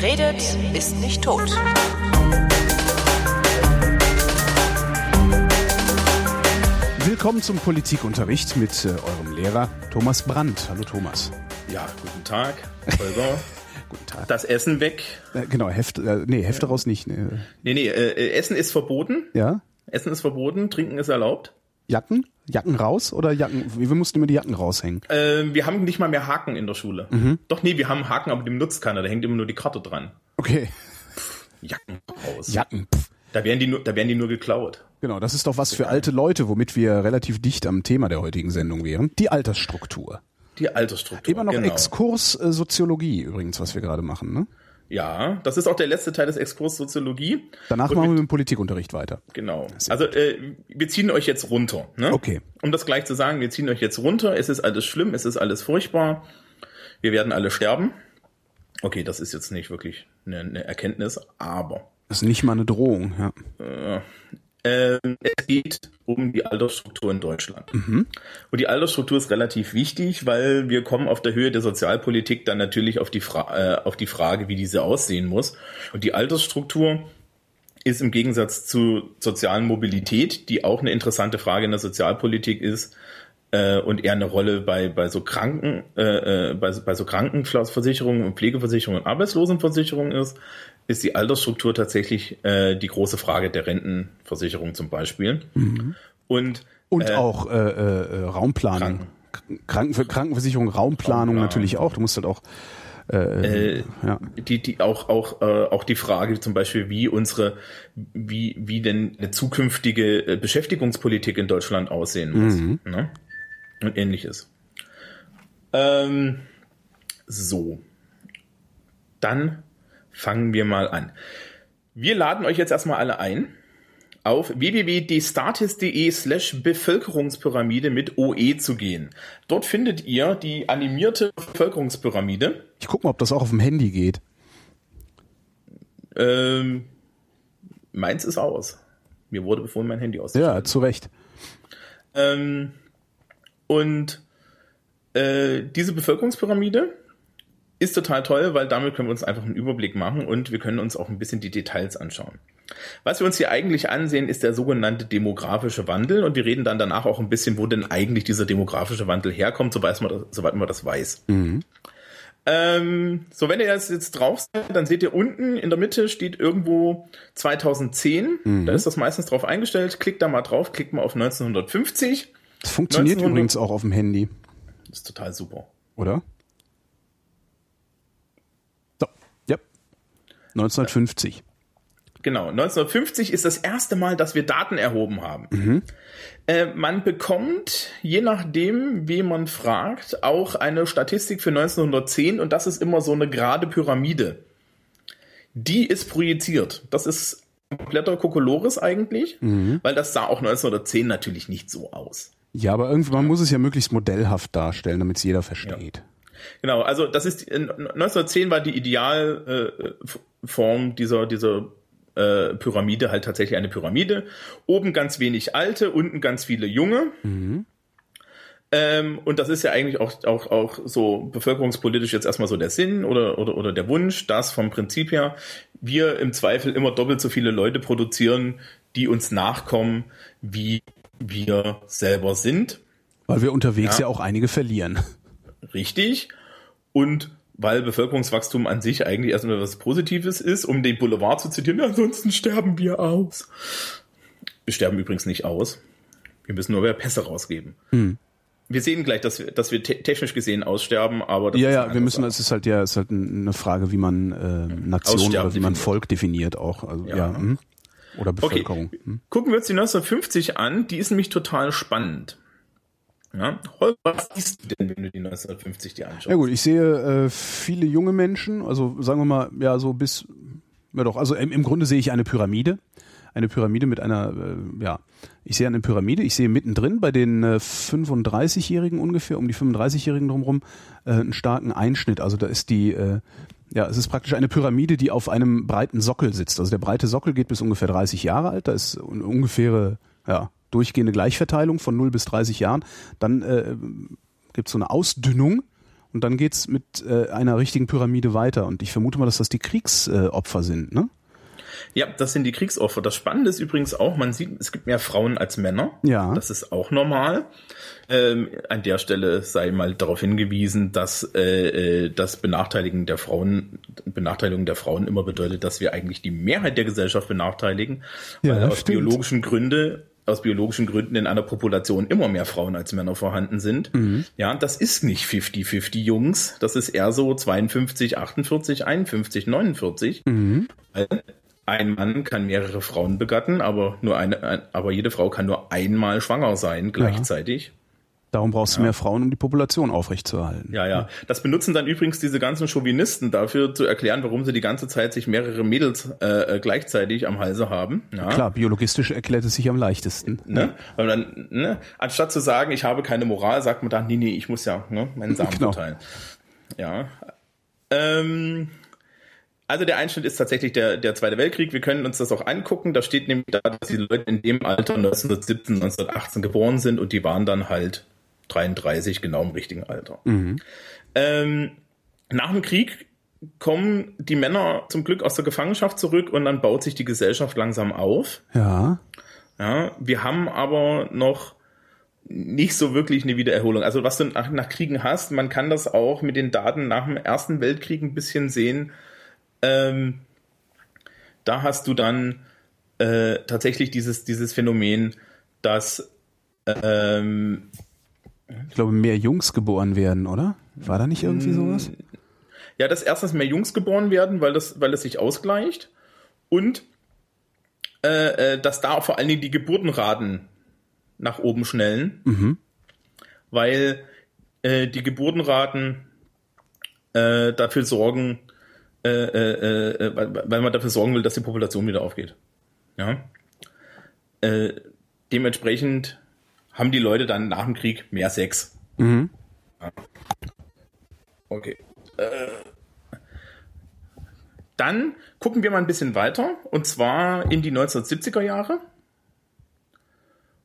Wer redet, ist nicht tot. Willkommen zum Politikunterricht mit äh, eurem Lehrer Thomas Brandt. Hallo Thomas. Ja, guten Tag, Holger. Guten Tag. Das Essen weg. Äh, genau, Heft, äh, nee, Hefte raus nicht. Nee. Nee, nee, äh, Essen ist verboten. Ja? Essen ist verboten, Trinken ist erlaubt. Jacken? Jacken raus oder Jacken? Wir mussten immer die Jacken raushängen. Äh, wir haben nicht mal mehr Haken in der Schule. Mhm. Doch, nee, wir haben Haken, aber dem nutzt keiner. Da hängt immer nur die Karte dran. Okay. Jacken raus. Jacken. Pff. Da werden die nur, da werden die nur geklaut. Genau, das ist doch was für alte Leute, womit wir relativ dicht am Thema der heutigen Sendung wären. Die Altersstruktur. Die Altersstruktur. Immer noch genau. Exkurs äh, Soziologie übrigens, was wir gerade machen. Ne? Ja, das ist auch der letzte Teil des Exkurs Soziologie. Danach Und machen wir mit- dem Politikunterricht weiter. Genau. Sehr Also äh, wir ziehen euch jetzt runter. Ne? Okay. Um das gleich zu sagen, wir ziehen euch jetzt runter. Es ist alles schlimm, es ist alles furchtbar. Wir werden alle sterben. Okay, das ist jetzt nicht wirklich eine, eine Erkenntnis, aber Das ist nicht mal eine Drohung. Ja. Ähm, es geht um die Altersstruktur in Deutschland. Und die Altersstruktur ist relativ wichtig, weil wir kommen auf der Höhe der Sozialpolitik dann natürlich auf die, Fra äh, auf die Frage, wie diese aussehen muss. Und die Altersstruktur ist im Gegensatz zu sozialen Mobilität, die auch eine interessante Frage in der Sozialpolitik ist, äh, und eher eine Rolle bei, bei so Kranken, äh, äh, bei, bei so Krankenversicherungen und Pflegeversicherungen und Arbeitslosenversicherungen ist, ist die Altersstruktur tatsächlich äh, die große Frage der Rentenversicherung zum Beispiel. Und Und äh, auch äh, äh, äh, Raumplanung. Kranken, Krankenversicherung, Raumplanung Raumplanung. natürlich auch. Du musst halt auch äh, ja. die, die auch, auch, äh, auch die Frage zum Beispiel, wie unsere, wie, wie denn eine zukünftige äh, Beschäftigungspolitik in Deutschland aussehen muss. Ne? Und ähnliches. Ähm, so. Dann fangen wir mal an. Wir laden euch jetzt erstmal alle ein auf www.destatis.de slash Bevölkerungspyramide mit OE zu gehen. Dort findet ihr die animierte Bevölkerungspyramide. Ich guck mal, ob das auch auf dem Handy geht. Ähm, meins ist aus. Mir wurde befohlen, mein Handy auszuschalten. Ja, zu Recht. Ähm, und äh, diese Bevölkerungspyramide ist total toll, weil damit können wir uns einfach einen Überblick machen und wir können uns auch ein bisschen die Details anschauen. Was wir uns hier eigentlich ansehen, ist der sogenannte demografische Wandel und wir reden dann danach auch ein bisschen, wo denn eigentlich dieser demografische Wandel herkommt, soweit man das, soweit man das weiß. Ähm, so, wenn ihr jetzt, jetzt drauf seid, dann seht ihr unten in der Mitte steht irgendwo 2010. Da ist das meistens drauf eingestellt. Klickt da mal drauf, klickt mal auf 1950. Das funktioniert 1900 übrigens auch auf dem Handy, Das ist total super. oder? So, ja. 1950. Genau, 1950 ist das erste Mal, dass wir Daten erhoben haben. Äh, man bekommt, je nachdem, wen man fragt, auch eine Statistik für 1910 und das ist immer so eine gerade Pyramide. Die ist projiziert. Das ist kompletter Kokolores eigentlich, weil das sah auch 1910 natürlich nicht so aus. Ja, aber irgendwann muss es ja möglichst modellhaft darstellen, damit es jeder versteht. Genau, also das ist die- 1910 war die Idealform dieser dieser äh, Pyramide halt tatsächlich eine Pyramide. Oben ganz wenig alte, unten ganz viele junge. Ähm, und das ist ja eigentlich auch, auch, auch so bevölkerungspolitisch jetzt erstmal so der Sinn oder, oder, oder der Wunsch, dass vom Prinzip her wir im Zweifel immer doppelt so viele Leute produzieren, die uns nachkommen, wie wir selber sind. Weil wir unterwegs ja, Ja. auch einige verlieren. Richtig. Und weil Bevölkerungswachstum an sich eigentlich erstmal was Positives ist, um den Boulevard zu zitieren, ansonsten sterben wir aus. Wir sterben übrigens nicht aus. Wir müssen nur mehr Pässe rausgeben. Wir sehen gleich, dass wir, dass wir te technisch gesehen aussterben, aber das ja, ist ja, wir müssen, es ist halt ja, es ist halt eine Frage, wie man äh, Nation Aussterben oder wie man definiert. Volk definiert auch. Also, ja. Ja. hm. Oder Okay, Bevölkerung. Hm. gucken wir uns die 1950 an. Die ist nämlich total spannend. Ja, was siehst du denn, wenn du die 1950 dir anschaust? Ja gut, ich sehe äh, viele junge Menschen, also sagen wir mal, ja, so bis, ja doch, also im, im Grunde sehe ich eine Pyramide. Eine Pyramide mit einer, äh, ja, ich sehe eine Pyramide, ich sehe mittendrin bei den äh, 35-Jährigen ungefähr, um die 35-Jährigen drumherum, äh, einen starken Einschnitt. Also da ist die, äh, ja, es ist praktisch eine Pyramide, die auf einem breiten Sockel sitzt. Also der breite Sockel geht bis ungefähr 30 Jahre alt, da ist ungefähre, ja, durchgehende Gleichverteilung von 0 bis 30 Jahren. Dann äh, gibt es so eine Ausdünnung Und dann geht's mit äh, einer richtigen Pyramide weiter. Und ich vermute mal, dass das die Kriegsopfer sind, ne? Ja, das sind die Kriegsopfer. Das Spannende ist übrigens auch, man sieht, es gibt mehr Frauen als Männer. Ja. Das ist auch normal. Ähm, an der Stelle sei mal darauf hingewiesen, dass äh, äh, das Benachteiligen der Frauen, Benachteiligung der Frauen immer bedeutet, dass wir eigentlich die Mehrheit der Gesellschaft benachteiligen, Ja, weil aus stimmt. biologischen Gründe aus biologischen Gründen in einer Population immer mehr Frauen als Männer vorhanden sind. Mhm. Ja, das ist nicht 50-50 Jungs, das ist eher so 52, 48, 51, 49. Mhm. Weil ein Mann kann mehrere Frauen begatten, aber nur eine, ein, aber jede Frau kann nur einmal schwanger sein gleichzeitig. Darum brauchst du mehr Frauen, um die Population aufrechtzuerhalten. Ja, ja. Das benutzen dann übrigens diese ganzen Chauvinisten dafür zu erklären, warum sie die ganze Zeit sich mehrere Mädels äh, äh, gleichzeitig am Halse haben. Ja. Klar, biologistisch erklärt es sich am leichtesten. Ne? Weil dann, ne, anstatt zu sagen, ich habe keine Moral, sagt man dann, nee, nee, ich muss ja ne, meinen Samen Genau. verteilen. Ja. Ähm, also der Einschnitt ist tatsächlich der, der Zweite Weltkrieg. Wir können uns das auch angucken. Da steht nämlich da, dass die Leute in dem Alter 1917, 1918 geboren sind und die waren dann halt 33, genau im richtigen Alter. Ähm, nach dem Krieg kommen die Männer zum Glück aus der Gefangenschaft zurück und dann baut sich die Gesellschaft langsam auf. Ja. Ja, wir haben aber noch nicht so wirklich eine Wiedererholung. Also was du nach, nach Kriegen hast, man kann das auch mit den Daten nach dem Ersten Weltkrieg ein bisschen sehen. Ähm, da hast du dann äh, tatsächlich dieses, dieses Phänomen, dass ähm, Ich glaube, mehr Jungs geboren werden, oder? War da nicht irgendwie sowas? Ja, dass erstens mehr Jungs geboren werden, weil das, weil es sich ausgleicht und äh, äh, dass da vor allen Dingen die Geburtenraten nach oben schnellen, weil äh, die Geburtenraten äh, dafür sorgen, äh, äh, weil, weil man dafür sorgen will, dass die Population wieder aufgeht. Ja. Dementsprechend haben die Leute dann nach dem Krieg mehr Sex. Mhm. Okay. Äh, dann gucken wir mal ein bisschen weiter und zwar in die 1970er Jahre.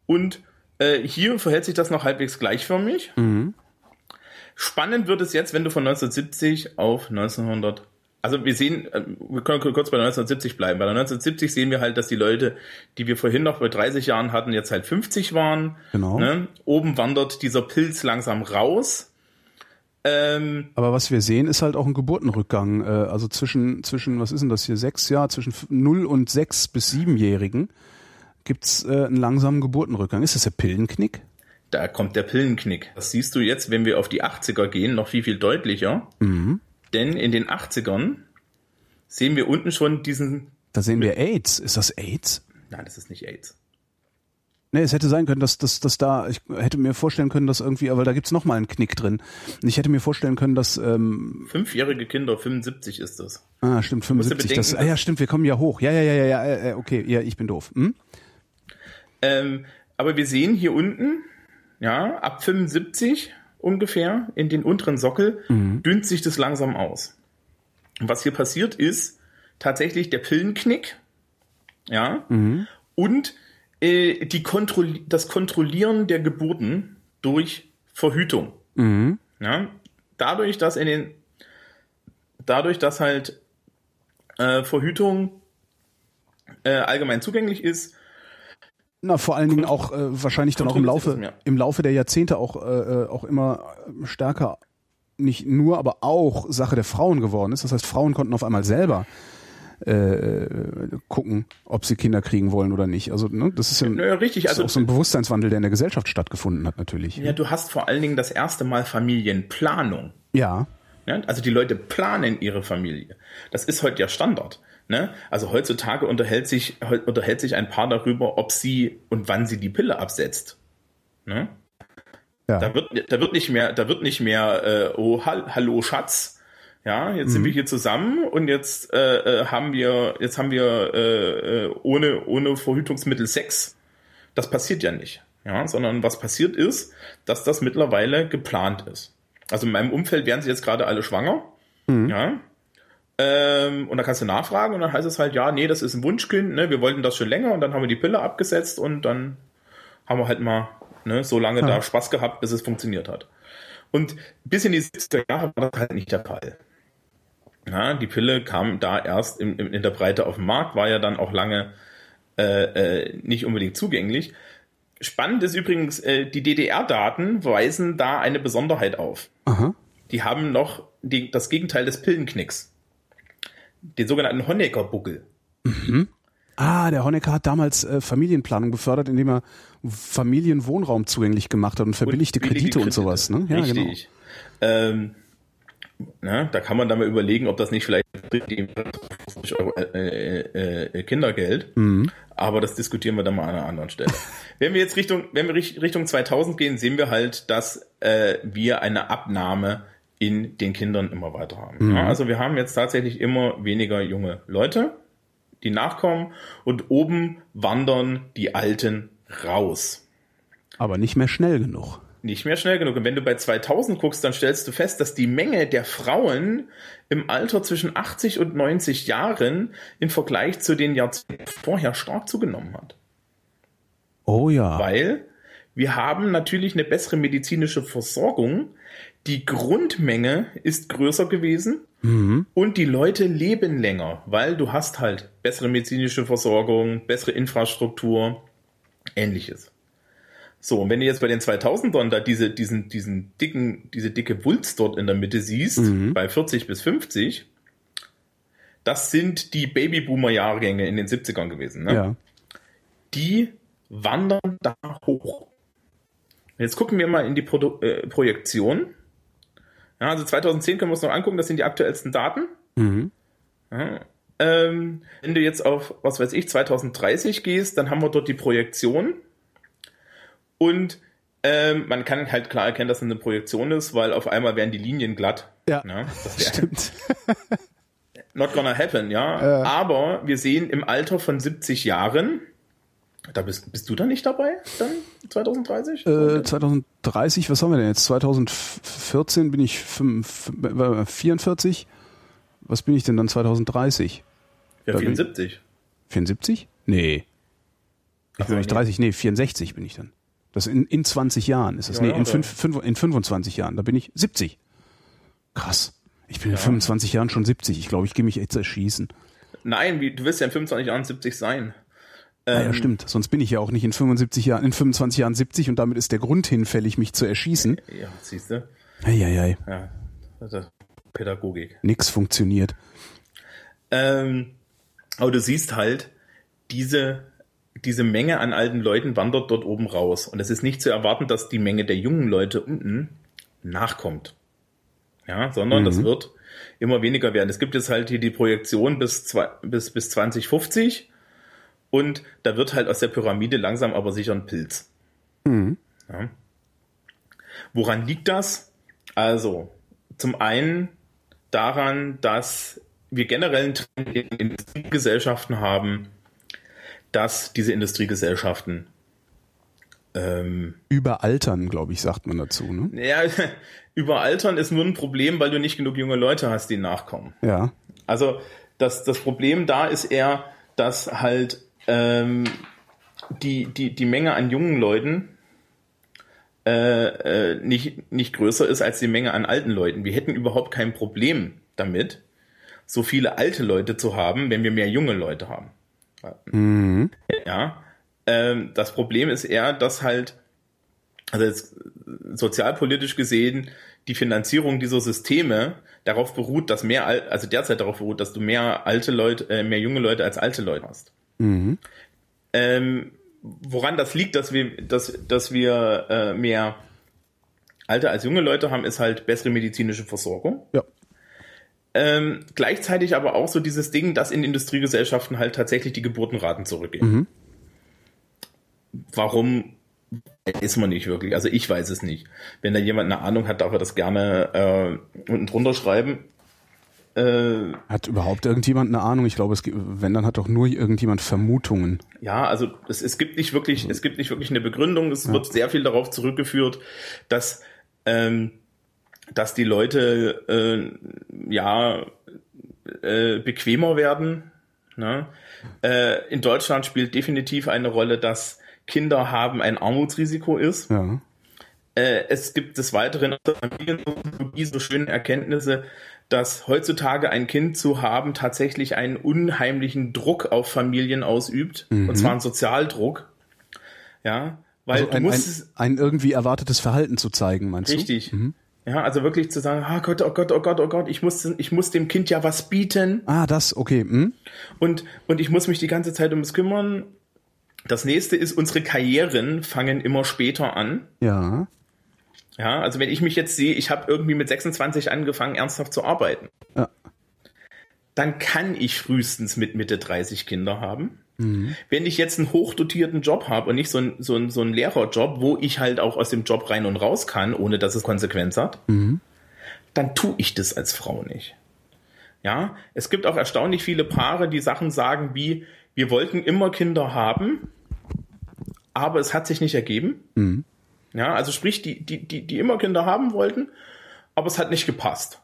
Und äh, hier verhält sich das noch halbwegs gleichförmig. Spannend wird es jetzt, wenn du von 1970 auf 1900 also wir sehen, äh, wir können kurz bei 1970 bleiben. Bei 1970 sehen wir halt, dass die Leute, die wir vorhin noch bei 30 Jahren hatten, jetzt halt 50 waren. Genau. Ne? Oben wandert dieser Pilz langsam raus. Ähm, Aber was wir sehen, ist halt auch ein Geburtenrückgang. Äh, also zwischen, zwischen, was ist denn das hier, sechs Jahr, zwischen f- 0 und 6 bis 7-Jährigen gibt's äh, einen langsamen Geburtenrückgang. Ist das der Pillenknick? da kommt der Pillenknick. Das siehst du jetzt, wenn wir auf die 80er gehen, noch viel, viel deutlicher. Denn in den 80ern sehen wir unten schon diesen, Da sehen wir AIDS. Ist das AIDS? nein, das ist nicht AIDS. Nee, es hätte sein können, dass, dass, dass da, ich hätte mir vorstellen können, dass irgendwie, aber da gibt's noch mal einen Knick drin. Ich hätte mir vorstellen können, dass, ähm, Fünfjährige Kinder, 75 ist das. ah, stimmt, 75, bedenken, das, ah, ja, stimmt, wir kommen ja hoch. Ja, ja, ja, ja, ja, äh, äh, okay, ja, ich bin doof. Hm? Ähm, aber wir sehen hier unten, ja, ab 75 ungefähr in den unteren Sockel dünnt sich das langsam aus. Und was hier passiert ist tatsächlich der Pillenknick, ja, und äh, die Kontroll das Kontrollieren der Geburten durch Verhütung. Ja, dadurch, dass in den, dadurch, dass halt äh, Verhütung äh, allgemein zugänglich ist, Na, vor allen Dingen auch äh, wahrscheinlich dann auch im Laufe, im Laufe der Jahrzehnte auch, äh, äh, auch immer stärker, nicht nur, aber auch Sache der Frauen geworden ist. Das heißt, Frauen konnten auf einmal selber äh, gucken, ob sie Kinder kriegen wollen oder nicht. Also ne, das ist ja, Naja, richtig, das ist also- auch so ein Bewusstseinswandel, der in der Gesellschaft stattgefunden hat natürlich. Ja, du hast vor allen Dingen das erste Mal Familienplanung. Ja, Ja? Also die Leute planen ihre Familie. Das ist heute ja Standard. Ne? Also heutzutage unterhält sich, unterhält sich ein Paar darüber, ob sie und wann sie die Pille absetzt. Ne? ja. Da wird, da wird nicht mehr, da wird nicht mehr, äh, oh, hall, hallo Schatz. Ja, jetzt sind wir hier zusammen und jetzt äh, äh, haben wir, jetzt haben wir äh, äh, ohne ohne Verhütungsmittel Sex. Das passiert ja nicht, ja, sondern was passiert ist, dass das mittlerweile geplant ist. Also in meinem Umfeld werden sie jetzt gerade alle schwanger, ja. Ähm, und da kannst du nachfragen und dann heißt es halt, ja, nee, das ist ein Wunschkind, ne, wir wollten das schon länger und dann haben wir die Pille abgesetzt und dann haben wir halt mal ne, so lange da Spaß gehabt, bis es funktioniert hat. Und bis in die 70er Jahre war das halt nicht der Fall. Ja, die Pille kam da erst in, in, der Breite auf den Markt, war ja dann auch lange äh, äh, nicht unbedingt zugänglich. Spannend ist übrigens, äh, die DDR-Daten weisen da eine Besonderheit auf. Aha. Die haben noch die, das Gegenteil des Pillenknicks. Den sogenannten Honecker-Buckel. Mhm. Ah, der Honecker hat damals äh, Familienplanung gefördert, indem er Familienwohnraum zugänglich gemacht hat und verbilligte und Kredite, Kredite, und sowas. Ne? Ja, Richtig. Genau. Ähm, na, da kann man dann mal überlegen, ob das nicht vielleicht die 50 Euro äh, äh, äh, Kindergeld. Mhm. Aber das diskutieren wir dann mal an einer anderen Stelle. wenn wir jetzt Richtung, wenn wir Richtung 2000 gehen, sehen wir halt, dass äh, wir eine Abnahme in den Kindern immer weiter haben. Mhm. Ja, also wir haben jetzt tatsächlich immer weniger junge Leute, die nachkommen und oben wandern die Alten raus. Aber nicht mehr schnell genug nicht mehr schnell genug. Und wenn du bei 2000 guckst, dann stellst du fest, dass die Menge der Frauen im Alter zwischen 80 und 90 Jahren im Vergleich zu den Jahrzehnten vorher stark zugenommen hat. Oh ja. Weil wir haben natürlich eine bessere medizinische Versorgung. Die Grundmenge ist größer gewesen mhm. und die Leute leben länger, weil du hast halt bessere medizinische Versorgung, bessere Infrastruktur, ähnliches. So, und wenn du jetzt bei den 2000ern da diese, diesen, diesen dicken, diese dicke Wulst dort in der Mitte siehst, mhm. bei 40 bis 50, das sind die Babyboomer-Jahrgänge in den 70ern gewesen. Ne? Ja. Die wandern da hoch. Jetzt gucken wir mal in die Pro äh, Projektion. Ja, also 2010 können wir uns noch angucken, das sind die aktuellsten Daten. Mhm. Ja, ähm, wenn du jetzt auf, was weiß ich, 2030 gehst, dann haben wir dort die Projektion. Und ähm, man kann halt klar erkennen, dass es eine Projektion ist, weil auf einmal werden die Linien glatt. Ja, ne? das stimmt. not gonna happen, ja. Äh. Aber wir sehen im Alter von 70 Jahren, da bist, bist du da nicht dabei, dann 2030? Äh, 2030, was haben wir denn jetzt? 2014 bin ich 5, 44. Was bin ich denn dann 2030? Ja, da 74. 74? Nee. Ich bin nicht 30, nee, 64 bin ich dann. Das in, in 20 Jahren ist das. Ja, nee, in, fünf, fünf, in 25 Jahren. Da bin ich 70. Krass. Ich bin ja. in 25 Jahren schon 70. Ich glaube, ich gehe mich jetzt erschießen. Nein, wie, du wirst ja in 25 Jahren 70 sein. Ähm, ah, ja, stimmt. Sonst bin ich ja auch nicht in 75 Jahren, in 25 Jahren 70 und damit ist der Grund hinfällig, mich zu erschießen. Ja, siehst du. Eieiei. Ja, also Pädagogik. Nix funktioniert. Ähm, aber du siehst halt, diese diese Menge an alten Leuten wandert dort oben raus. Und es ist nicht zu erwarten, dass die Menge der jungen Leute unten nachkommt. Ja, sondern mhm. das wird immer weniger werden. Es gibt jetzt halt hier die Projektion bis, zwei, bis, bis 2050 und da wird halt aus der Pyramide langsam aber sicher ein Pilz. Mhm. Ja. Woran liegt das? Also, zum einen daran, dass wir generell einen Trend in Industriegesellschaften haben, dass diese Industriegesellschaften ähm, überaltern, glaube ich, sagt man dazu. Ne? Ja, überaltern ist nur ein Problem, weil du nicht genug junge Leute hast, die nachkommen. Ja. Also das, das Problem da ist eher, dass halt ähm, die, die, die Menge an jungen Leuten äh, äh, nicht, nicht größer ist als die Menge an alten Leuten. Wir hätten überhaupt kein Problem damit, so viele alte Leute zu haben, wenn wir mehr junge Leute haben. Mhm. Ja. Ähm, das Problem ist eher, dass halt, also jetzt sozialpolitisch gesehen, die Finanzierung dieser Systeme darauf beruht, dass mehr, also derzeit darauf beruht, dass du mehr alte Leute, äh, mehr junge Leute als alte Leute hast. Mhm. Ähm, woran das liegt, dass wir, dass, dass wir äh, mehr alte als junge Leute haben, ist halt bessere medizinische Versorgung. Ja. Ähm, gleichzeitig aber auch so dieses Ding, dass in Industriegesellschaften halt tatsächlich die Geburtenraten zurückgehen. Mhm. Warum weiß man nicht wirklich. Also ich weiß es nicht. Wenn da jemand eine Ahnung hat, darf er das gerne äh, unten drunter schreiben. Äh, hat überhaupt irgendjemand eine Ahnung? Ich glaube, es gibt, wenn dann hat doch nur irgendjemand Vermutungen. Ja, also es, es gibt nicht wirklich, es gibt nicht wirklich eine Begründung. Es ja. wird sehr viel darauf zurückgeführt, dass ähm, dass die Leute äh, ja äh, bequemer werden. Ne? Äh, in Deutschland spielt definitiv eine Rolle, dass Kinder haben ein Armutsrisiko ist. Ja. Äh, es gibt des Weiteren aus der Familiensoziologie so schöne Erkenntnisse, dass heutzutage ein Kind zu haben tatsächlich einen unheimlichen Druck auf Familien ausübt, mhm. und zwar einen Sozialdruck. Ja, weil also ein, du musst ein, ein, irgendwie erwartetes Verhalten zu zeigen, meinst richtig. du? Richtig. Mhm. Ja, also wirklich zu sagen, oh Gott, oh Gott, oh Gott, oh Gott, ich muss, ich muss dem Kind ja was bieten. Ah, das, okay. Hm? Und, und ich muss mich die ganze Zeit um es kümmern. Das nächste ist, unsere Karrieren fangen immer später an. Ja. Ja, also wenn ich mich jetzt sehe, ich habe irgendwie mit 26 angefangen, ernsthaft zu arbeiten. Ja. Dann kann ich frühestens mit Mitte 30 Kinder haben. Mhm. Wenn ich jetzt einen hochdotierten Job habe und nicht so ein, so, ein, so ein Lehrerjob, wo ich halt auch aus dem Job rein und raus kann, ohne dass es Konsequenz hat, mhm. dann tue ich das als Frau nicht. Ja, es gibt auch erstaunlich viele Paare, die Sachen sagen wie, wir wollten immer Kinder haben, aber es hat sich nicht ergeben. Mhm. Ja, also sprich, die, die, die, die immer Kinder haben wollten, aber es hat nicht gepasst.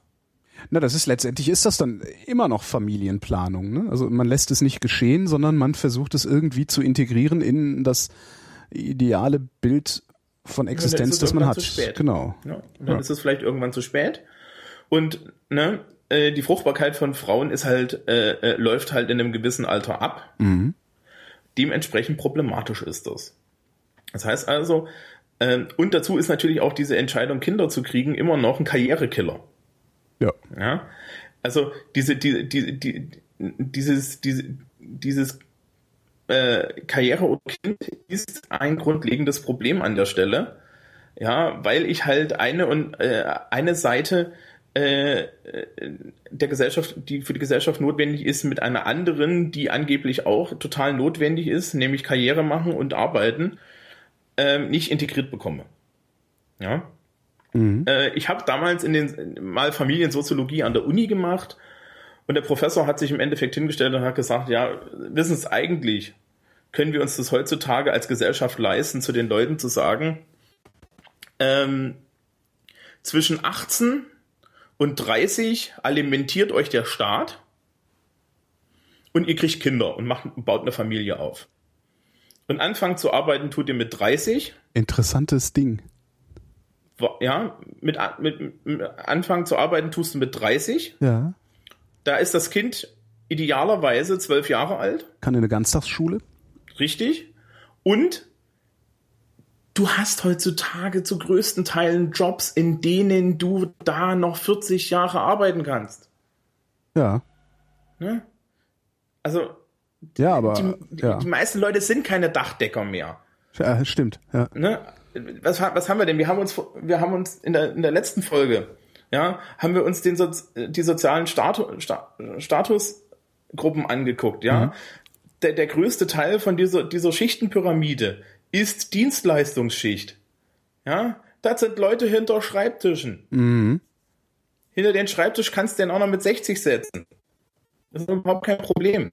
Na, das ist letztendlich ist das dann immer noch Familienplanung. Ne? Also man lässt es nicht geschehen, sondern man versucht es irgendwie zu integrieren in das ideale Bild von Existenz, das man hat. Zu spät. Genau. Ja, und dann ja. ist es vielleicht irgendwann zu spät. Und ne, äh, die Fruchtbarkeit von Frauen ist halt äh, äh, läuft halt in einem gewissen Alter ab. Mhm. Dementsprechend problematisch ist das. Das heißt also, und dazu ist natürlich auch diese Entscheidung, Kinder zu kriegen, immer noch ein Karrierekiller. Ja. Ja. Also diese, die, die, die, dieses, diese, dieses äh, Karriere oder Kind ist ein grundlegendes Problem an der Stelle. Ja, weil ich halt eine und äh, eine Seite äh, der Gesellschaft, die für die Gesellschaft notwendig ist, mit einer anderen, die angeblich auch total notwendig ist, nämlich Karriere machen und arbeiten, äh, nicht integriert bekomme. Ja. Mhm. Äh, ich habe damals in den mal Familiensoziologie an der Uni gemacht und der Professor hat sich im Endeffekt hingestellt und hat gesagt, ja, wissen es eigentlich, können wir uns das heutzutage als Gesellschaft leisten, zu den Leuten zu sagen, ähm, zwischen 18 und 30 alimentiert euch der Staat und ihr kriegt Kinder und macht, baut eine Familie auf. Und anfangen zu arbeiten tut ihr mit 30. Interessantes Ding ja, mit, mit, mit anfangen zu arbeiten tust du mit 30. Ja. Da ist das Kind idealerweise zwölf Jahre alt. Kann in eine Ganztagsschule. Richtig. Und du hast heutzutage zu größten Teilen Jobs, in denen du da noch 40 Jahre arbeiten kannst. Ja. Ne? Also, ja, aber die, ja. die meisten Leute sind keine Dachdecker mehr. Ja, stimmt. Ja. Ne? was, was haben wir denn? Wir haben uns, wir haben uns in der, in der letzten Folge, ja, haben wir uns den so, die sozialen Status, Statusgruppen angeguckt, ja. Mhm. Der, der größte Teil von dieser, dieser Schichtenpyramide ist Dienstleistungsschicht. Ja, das sind Leute hinter Schreibtischen. Mhm. Hinter den Schreibtisch kannst du den auch noch mit 60 setzen. Das ist überhaupt kein Problem.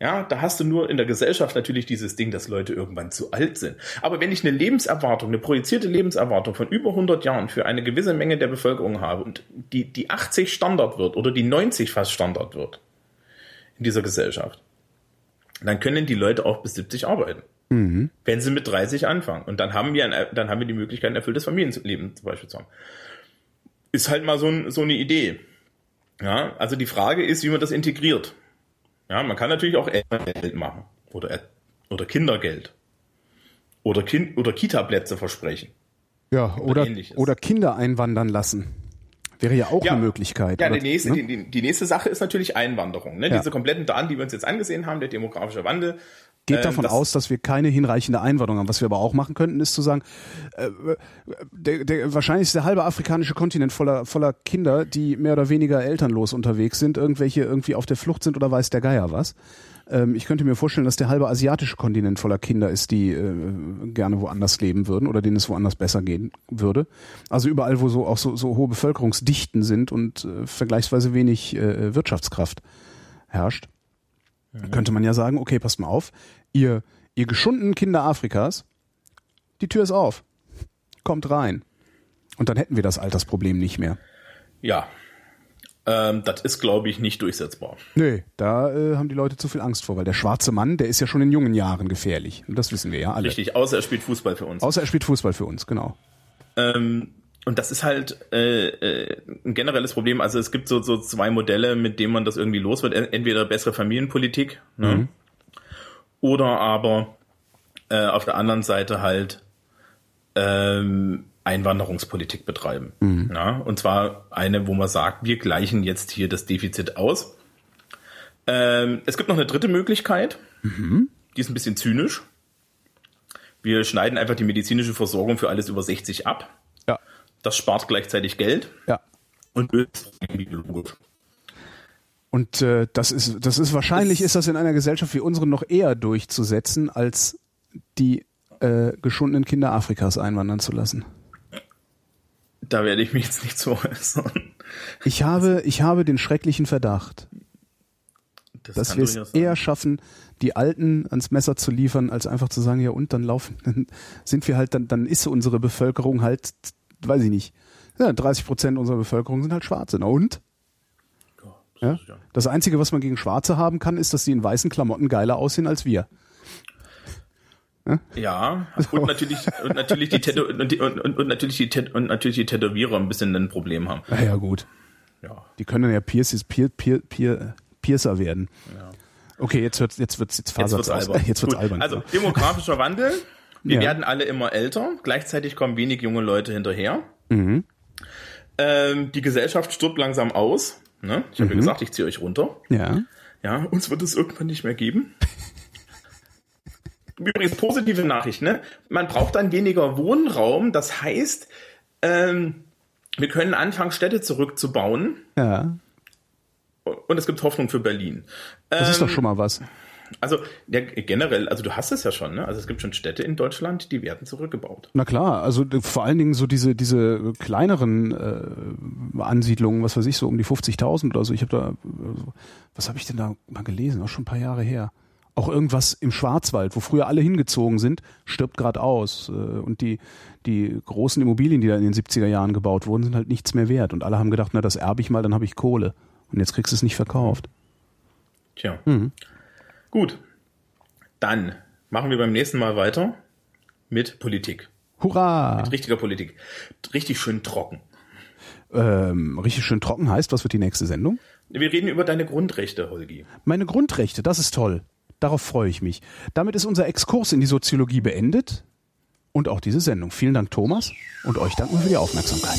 Ja, da hast du nur in der Gesellschaft natürlich dieses Ding, dass Leute irgendwann zu alt sind. Aber wenn ich eine Lebenserwartung, eine projizierte Lebenserwartung von über 100 Jahren für eine gewisse Menge der Bevölkerung habe und die, die 80 Standard wird oder die 90 fast Standard wird in dieser Gesellschaft, dann können die Leute auch bis 70 arbeiten. Mhm. Wenn sie mit 30 anfangen. Und dann haben wir, ein, dann haben wir die Möglichkeit, ein erfülltes Familienleben zum Beispiel zu haben. Ist halt mal so, ein, so eine Idee. Ja, also die Frage ist, wie man das integriert. Ja, man kann natürlich auch Elterngeld machen oder, oder Kindergeld oder, kind, oder Kita-Plätze versprechen. Ja, oder, oder, oder, Kinder einwandern lassen. Wäre ja auch ja, eine Möglichkeit. Ja, oder, die, nächste, ne? die, die, nächste Sache ist natürlich Einwanderung. Ne? Ja. Diese kompletten Daten, die wir uns jetzt angesehen haben, der demografische Wandel, geht ähm, davon das aus, dass wir keine hinreichende Einwanderung haben. Was wir aber auch machen könnten, ist zu sagen, äh, der, der, wahrscheinlich ist der halbe afrikanische Kontinent voller, voller Kinder, die mehr oder weniger elternlos unterwegs sind, irgendwelche irgendwie auf der Flucht sind oder weiß der Geier was. Ähm, ich könnte mir vorstellen, dass der halbe asiatische Kontinent voller Kinder ist, die äh, gerne woanders leben würden oder denen es woanders besser gehen würde. Also überall, wo so auch so, so hohe Bevölkerungsdichten sind und äh, vergleichsweise wenig äh, Wirtschaftskraft herrscht. Mhm. Könnte man ja sagen, okay, passt mal auf, ihr, ihr geschundenen Kinder Afrikas, die Tür ist auf. Kommt rein. Und dann hätten wir das Altersproblem nicht mehr. Ja. Ähm, das ist, glaube ich, nicht durchsetzbar. Nee, da äh, haben die Leute zu viel Angst vor, weil der schwarze Mann, der ist ja schon in jungen Jahren gefährlich. Und das wissen wir ja alle. Richtig, außer er spielt Fußball für uns. Außer er spielt Fußball für uns, genau. Ähm, und das ist halt äh, äh, ein generelles Problem. Also es gibt so, so zwei Modelle, mit denen man das irgendwie los wird. Entweder bessere Familienpolitik ne? mhm. Oder aber äh, auf der anderen Seite halt ähm, Einwanderungspolitik betreiben. Mhm. Ja? Und zwar eine, wo man sagt, wir gleichen jetzt hier das Defizit aus. Ähm, es gibt noch eine dritte Möglichkeit, mhm. die ist ein bisschen zynisch. Wir schneiden einfach die medizinische Versorgung für alles über 60 ab. Ja. Das spart gleichzeitig Geld. Ja. Und logisch. Und äh, das ist, das ist wahrscheinlich ist das in einer Gesellschaft wie unsere noch eher durchzusetzen, als die äh, geschundenen Kinder Afrikas einwandern zu lassen. Da werde ich mich jetzt nicht zu äußern. Ich habe, ich habe den schrecklichen Verdacht, das dass wir es eher schaffen, die Alten ans Messer zu liefern, als einfach zu sagen, ja und dann laufen, dann sind wir halt, dann, dann ist unsere Bevölkerung halt weiß ich nicht, ja, 30 Prozent unserer Bevölkerung sind halt Schwarze. Na und? Ja, das, Einzige, was man gegen Schwarze haben kann, ist, dass sie in weißen Klamotten geiler aussehen als wir. Ja, ja und natürlich und natürlich die, Tätow und, und, und, und, natürlich die Tät und natürlich die Tätowierer ein bisschen ein Problem haben. Ja, ja gut. Ja. Die können ja Pierces, Pier, Pier, Pier, Piercer werden. Ja. Okay, jetzt wird's jetzt wird's jetzt jetzt wird's albern. Jetzt wird's albern. Also demografischer Wandel. Wir ja. werden alle immer älter, gleichzeitig kommen wenig junge Leute hinterher. Mhm. Ähm, die Gesellschaft stirbt langsam aus. Ne? Ich habe mhm. ja gesagt, ich ziehe euch runter. Ja. Ja, uns wird es irgendwann nicht mehr geben. Übrigens positive Nachricht, ne? Man braucht dann weniger Wohnraum. Das heißt, ähm, wir können anfangen, Städte zurückzubauen. Ja. Und es gibt Hoffnung für Berlin. Das ähm, ist doch ähm, schon mal was. Also ja, generell, also du hast es ja schon, ne? Also es gibt schon Städte in Deutschland, die werden zurückgebaut. Na klar, also vor allen Dingen so diese diese kleineren äh, Ansiedlungen, was weiß ich, so um die 50.000 oder so. Ich habe da, also, was habe ich denn da mal gelesen? Auch schon ein paar Jahre her. Auch irgendwas im Schwarzwald, wo früher alle hingezogen sind, stirbt gerade aus. Äh, und die, die großen Immobilien, die da in den 70er Jahren gebaut wurden, sind halt nichts mehr wert. Und alle haben gedacht, na, das erbe ich mal, dann habe ich Kohle. Und jetzt kriegst du es nicht verkauft. Tja. Mhm. Gut, dann machen wir beim nächsten Mal weiter mit Politik. Hurra! Mit richtiger Politik. Richtig schön trocken. Ähm, richtig schön trocken heißt, was wird die nächste Sendung? Wir reden über deine Grundrechte, Holgi. Meine Grundrechte, das ist toll. Darauf freue ich mich. Damit ist unser Exkurs in die Soziologie beendet und auch diese Sendung. Vielen Dank, Thomas, und euch danken wir für die Aufmerksamkeit.